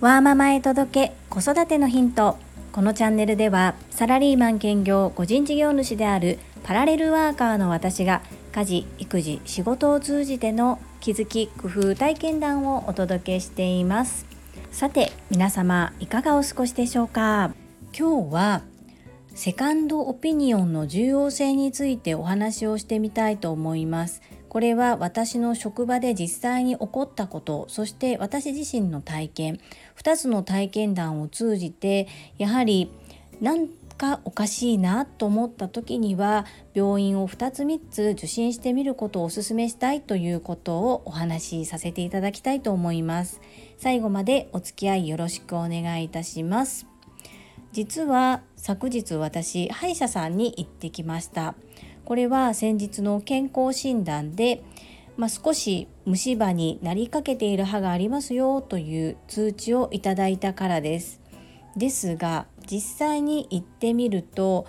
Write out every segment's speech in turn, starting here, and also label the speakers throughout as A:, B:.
A: ワーママへ届け子育てのヒント。このチャンネルではサラリーマン兼業個人事業主であるパラレルワーカーの私が家事育児仕事を通じての気づき工夫体験談をお届けしています。さて皆様いかがお過ごしでしょうか？今日はセカンドオピニオンの重要性についてお話をしてみたいと思います。これは私の職場で実際に起こったことそして私自身の体験2つの体験談を通じてやはり何かおかしいなと思った時には病院を2つ3つ受診してみることをお勧めしたいということをお話しさせていただきたいと思います。最後までお付き合いよろしくお願いいたします。実は昨日私歯医者さんに行ってきました。これは先日の健康診断で、まあ、少し虫歯になりかけている歯がありますよという通知をいただいたからです。ですが実際に行ってみると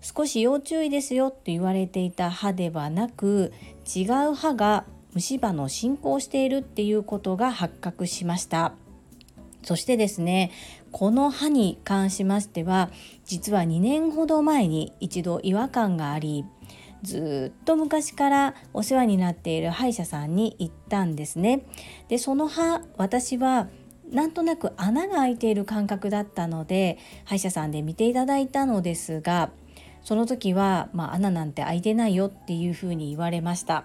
A: 少し要注意ですよと言われていた歯ではなく違う歯が虫歯の進行しているっていうことが発覚しましたそしてですねこの歯に関しましては実は2年ほど前に一度違和感がありずっと昔からお世話になっている歯医者さんに行ったんですね。でその歯私はなんとなく穴が開いている感覚だったので歯医者さんで見ていただいたのですがその時は、まあ、穴なんて開いてないよっていうふうに言われました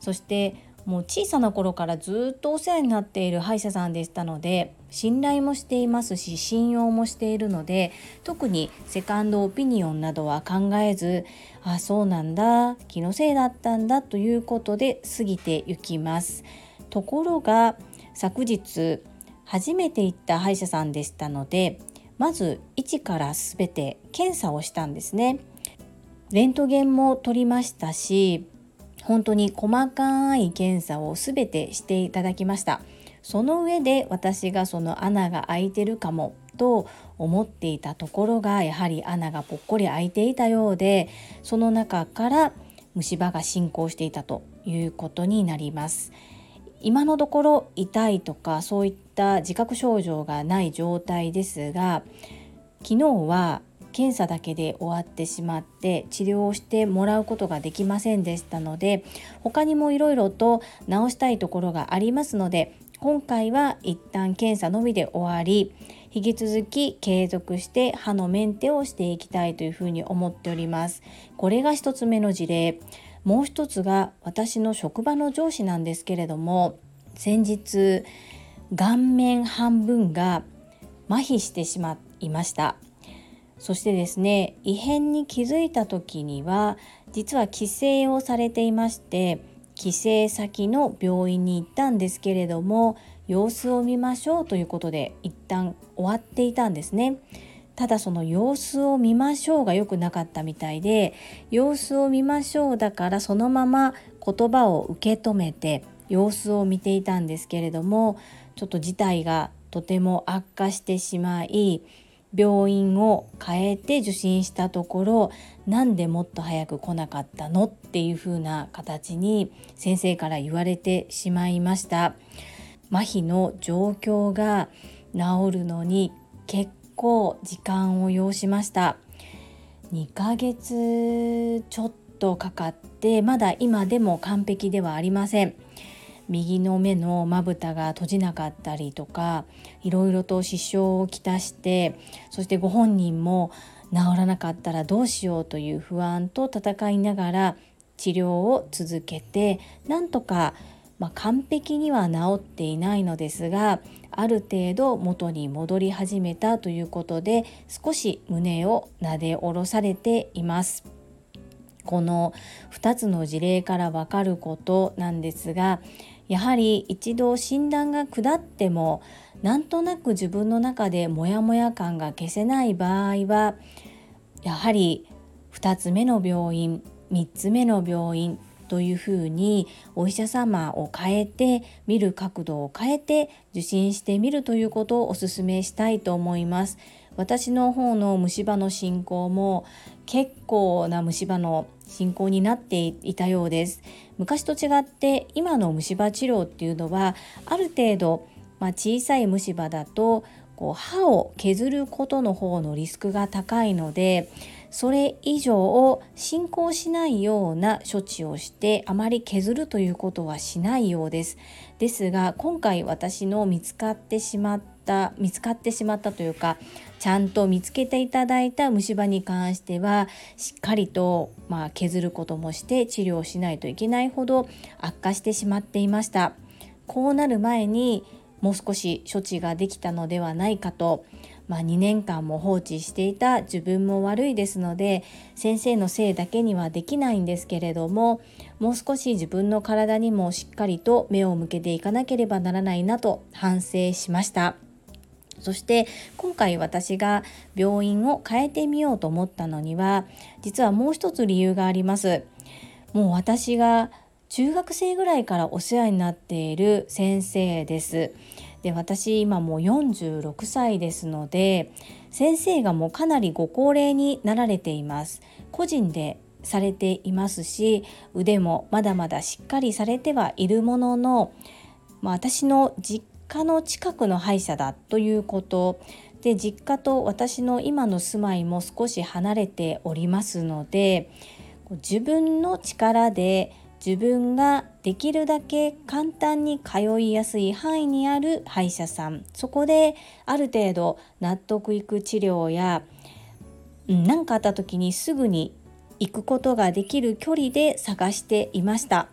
A: そしてもう小さな頃からずっとお世話になっている歯医者さんでしたので信頼もしていますし信用もしているので特にセカンドオピニオンなどは考えずあそうなんだ気のせいだったんだということで過ぎていきます。ところが昨日初めて行った歯医者さんでしたのでまず一から全て検査をしたんですね。レントゲンも取りましたし本当に細かい検査を全てしていただきました。その上で私がその穴が開いてるかもと思っていたところがやはり穴がぽっこり開いていたようでその中から虫歯が進行していたということになります。今のところ痛いとかそういった自覚症状がない状態ですが昨日は検査だけで終わってしまって治療をしてもらうことができませんでしたので他にもいろいろと治したいところがありますので今回は一旦検査のみで終わり引き続き継続して歯のメンテをしていきたいというふうに思っております。これが一つ目の事例。もう一つが私の職場の上司なんですけれども先日顔面半分が麻痺してしまいました。そしてですね異変に気づいた時には実は帰省をされていまして帰省先の病院に行ったんですけれども様子を見ましょうということで一旦終わっていたんですね。ただその様子を見ましょうが良くなかったみたいで様子を見ましょうだからそのまま言葉を受け止めて様子を見ていたんですけれどもちょっと事態がとても悪化してしまい病院を変えて受診したところなんでもっと早く来なかったのっていう風な形に先生から言われてしまいました。麻痺の状況が治るのに結構時間を要しました。2ヶ月ちょっとかかってまだ今でも完璧ではありません。右の目のまぶたが閉じなかったりとかいろいろと支障をきたしてそしてご本人も治らなかったらどうしようという不安と戦いながら治療を続けてなんとか、まあ、完璧には治っていないのですがある程度元に戻り始めたということで少し胸をなで下ろされています。この2つの事例からわかることなんですがやはり一度診断が下ってもなんとなく自分の中でモヤモヤ感が消せない場合はやはり2つ目の病院3つ目の病院というふうにお医者様を変えて見る角度を変えて受診してみるということをお勧めしたいと思います。私の方の虫歯の進行も結構な虫歯の進行になっていたようです。昔と違って今の虫歯治療っていうのはある程度、まあ、小さい虫歯だとこう歯を削ることの方のリスクが高いのでそれ以上を進行しないような処置をしてあまり削るということはしないようです。ですが今回私の見つかってしまった見つかってしまったというかちゃんと見つけていただいた虫歯に関してはしっかりと、まあ、削ることもして治療しないといけないほど悪化してしまっていました。こうなる前にもう少し処置ができたのではないかと、まあ、2年間も放置していた自分も悪いですので先生のせいだけにはできないんですけれどももう少し自分の体にもしっかりと目を向けていかなければならないなと反省しました。そして今回私が病院を変えてみようと思ったのには実はもう一つ理由があります。もう私が中学生ぐらいからお世話になっている先生です。で私今もう46歳ですので先生がもうかなりご高齢になられています。個人でされていますし腕もまだまだしっかりされてはいるものの、まあ、私の実家の近くの歯医者だということで実家と私の今の住まいも少し離れておりますので自分の力で自分ができるだけ簡単に通いやすい範囲にある歯医者さん。そこである程度納得いく治療や何かあった時にすぐに行くことができる距離で探していました。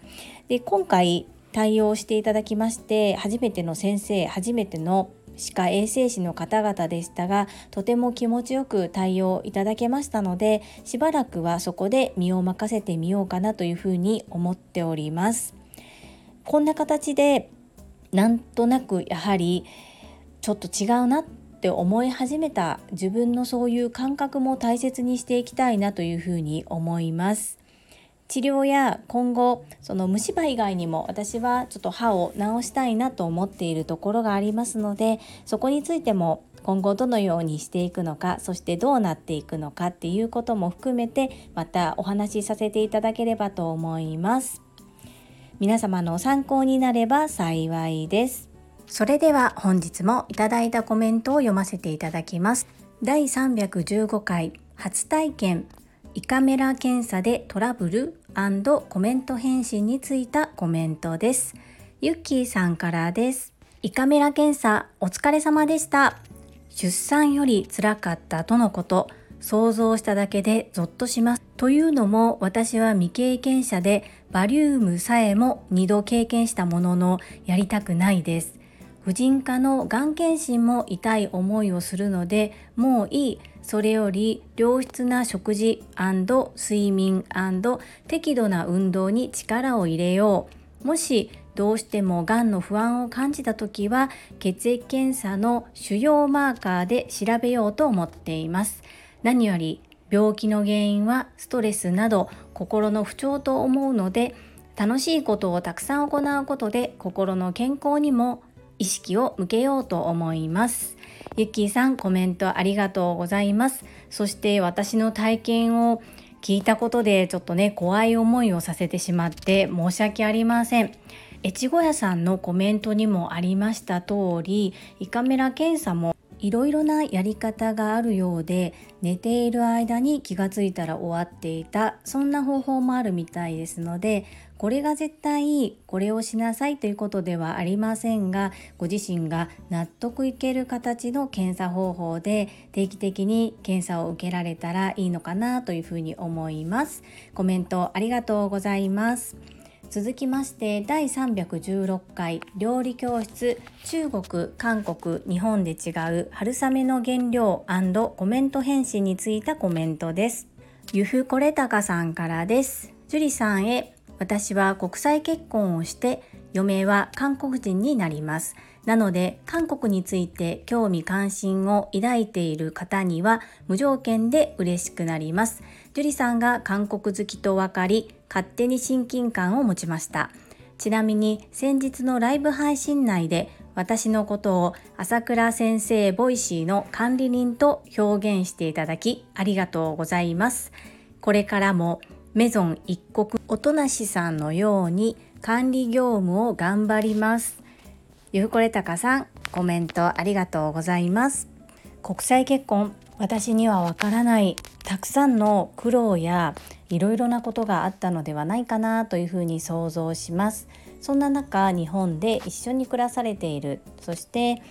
A: で今回対応していただきまして初めての先生初めての歯科衛生士の方々でしたがとても気持ちよく対応いただけましたのでしばらくはそこで身を任せてみようかなというふうに思っております。こんな形でなんとなくやはりちょっと違うなって思い始めた自分のそういう感覚も大切にしていきたいなというふうに思います。治療や今後その虫歯以外にも私はちょっと歯を治したいなと思っているところがありますのでそこについても今後どのようにしていくのかそしてどうなっていくのかっていうことも含めてまたお話しさせていただければと思います。皆様の参考になれば幸いです。それでは本日もいただいたコメントを読ませていただきます。第315回初体験。胃カメラ検査でトラブル？コメント返信についたコメントです。ゆっきーさんからです。胃カメラ検査お疲れ様でした。出産より辛かったとのこと、想像しただけでゾッとします。というのも私は未経験者でバリウムさえも2度経験したもののやりたくないです。婦人科のがん検診も痛い思いをするのでもういいそれより良質な食事睡眠適度な運動に力を入れよう。もしどうしてもがんの不安を感じた時は血液検査の主要マーカーで調べようと思っています。何より病気の原因はストレスなど心の不調と思うので楽しいことをたくさん行うことで心の健康にも意識を向けようと思います。ゆっきーさんコメントありがとうございます。そして私の体験を聞いたことでちょっとね怖い思いをさせてしまって申し訳ありません。越後屋さんのコメントにもありました通り胃カメラ検査もいろいろなやり方があるようで寝ている間に気がついたら終わっていた。そんな方法もあるみたいですのでこれが絶対これをしなさいということではありませんがご自身が納得いける形の検査方法で定期的に検査を受けられたらいいのかなというふうに思います。コメントありがとうございます。続きまして第316回料理教室中国韓国日本で違う春雨の原料コメント返信についたコメントです。ゆふこれたかさんからです。樹里さんへ私は国際結婚をして嫁は韓国人になります。なので韓国について興味関心を抱いている方には無条件で嬉しくなります。樹里さんが韓国好きと分かり勝手に親近感を持ちました。ちなみに先日のライブ配信内で私のことを朝倉先生 Voicy の管理人と表現していただきありがとうございます。これからもめぞん一刻音無さんのように管理業務を頑張りますゆふこれたかさんコメントありがとうございます国際結婚私にはわからないたくさんの苦労やいろいろなことがあったのではないかなというふうに想像します。そんな中日本で一緒に暮らされている。そして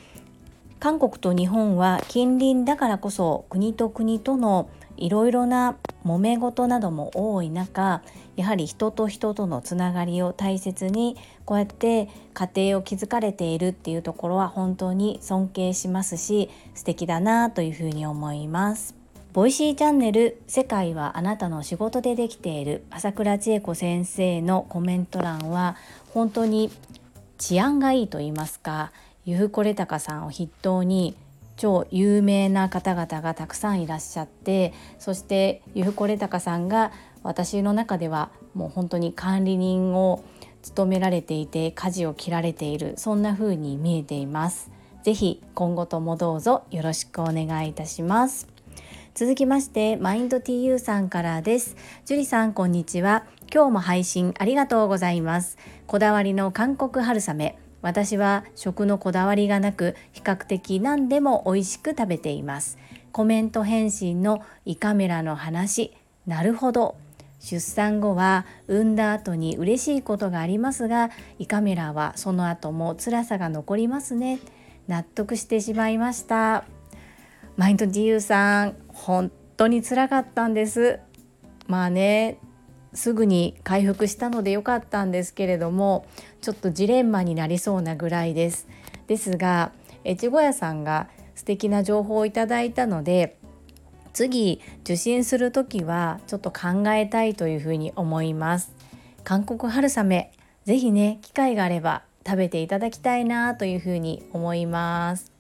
A: 韓国と日本は近隣だからこそ国と国とのいろいろな揉め事なども多い中やはり人と人とのつながりを大切にこうやって家庭を築かれているっていうところは本当に尊敬しますし素敵だなというふうに思います。 Voicy チャンネル「世界はあなたの仕事でできている」朝倉千恵子先生のコメント欄は本当に治安がいいと言いますかゆふこれたかさんを筆頭に超有名な方々がたくさんいらっしゃってそしてゆふこれたかさんが私の中ではもう本当に管理人を務められていて舵を切られているそんな風に見えています。ぜひ今後ともどうぞよろしくお願いいたします。続きましてマインド TU さんからです樹里さんこんにちは今日も配信ありがとうございますこだわりの韓国春雨私は食のこだわりがなく比較的何でも美味しく食べています。コメント返信の胃カメラの話。なるほど。出産後は産んだ後に嬉しいことがありますが胃カメラはその後も辛さが残りますね。納得してしまいました。マインド DU さん本当につらかったんです。まあねすぐに回復したので良かったんですけれどもちょっとジレンマになりそうなぐらいです。ですが越後屋さんが素敵な情報をいただいたので次受診する時はちょっと考えたいというふうに思います。韓国春雨ぜひね機会があれば食べていただきたいなというふうに思います。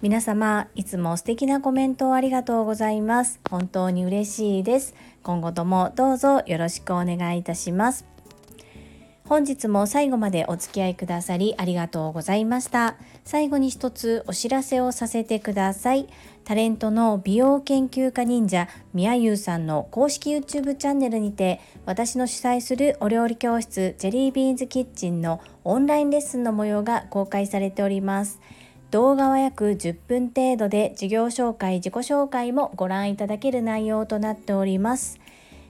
A: 皆様いつも素敵なコメントをありがとうございます。本当に嬉しいです。今後ともどうぞよろしくお願いいたします。本日も最後までお付き合いくださりありがとうございました。最後に一つお知らせをさせてください。タレントの美容研究家忍者みやゆうさんの公式 YouTube チャンネルにて私の主催するお料理教室ジェリービーンズキッチンのオンラインレッスンの模様が公開されております。動画は約10分程度で事業紹介、自己紹介もご覧いただける内容となっております。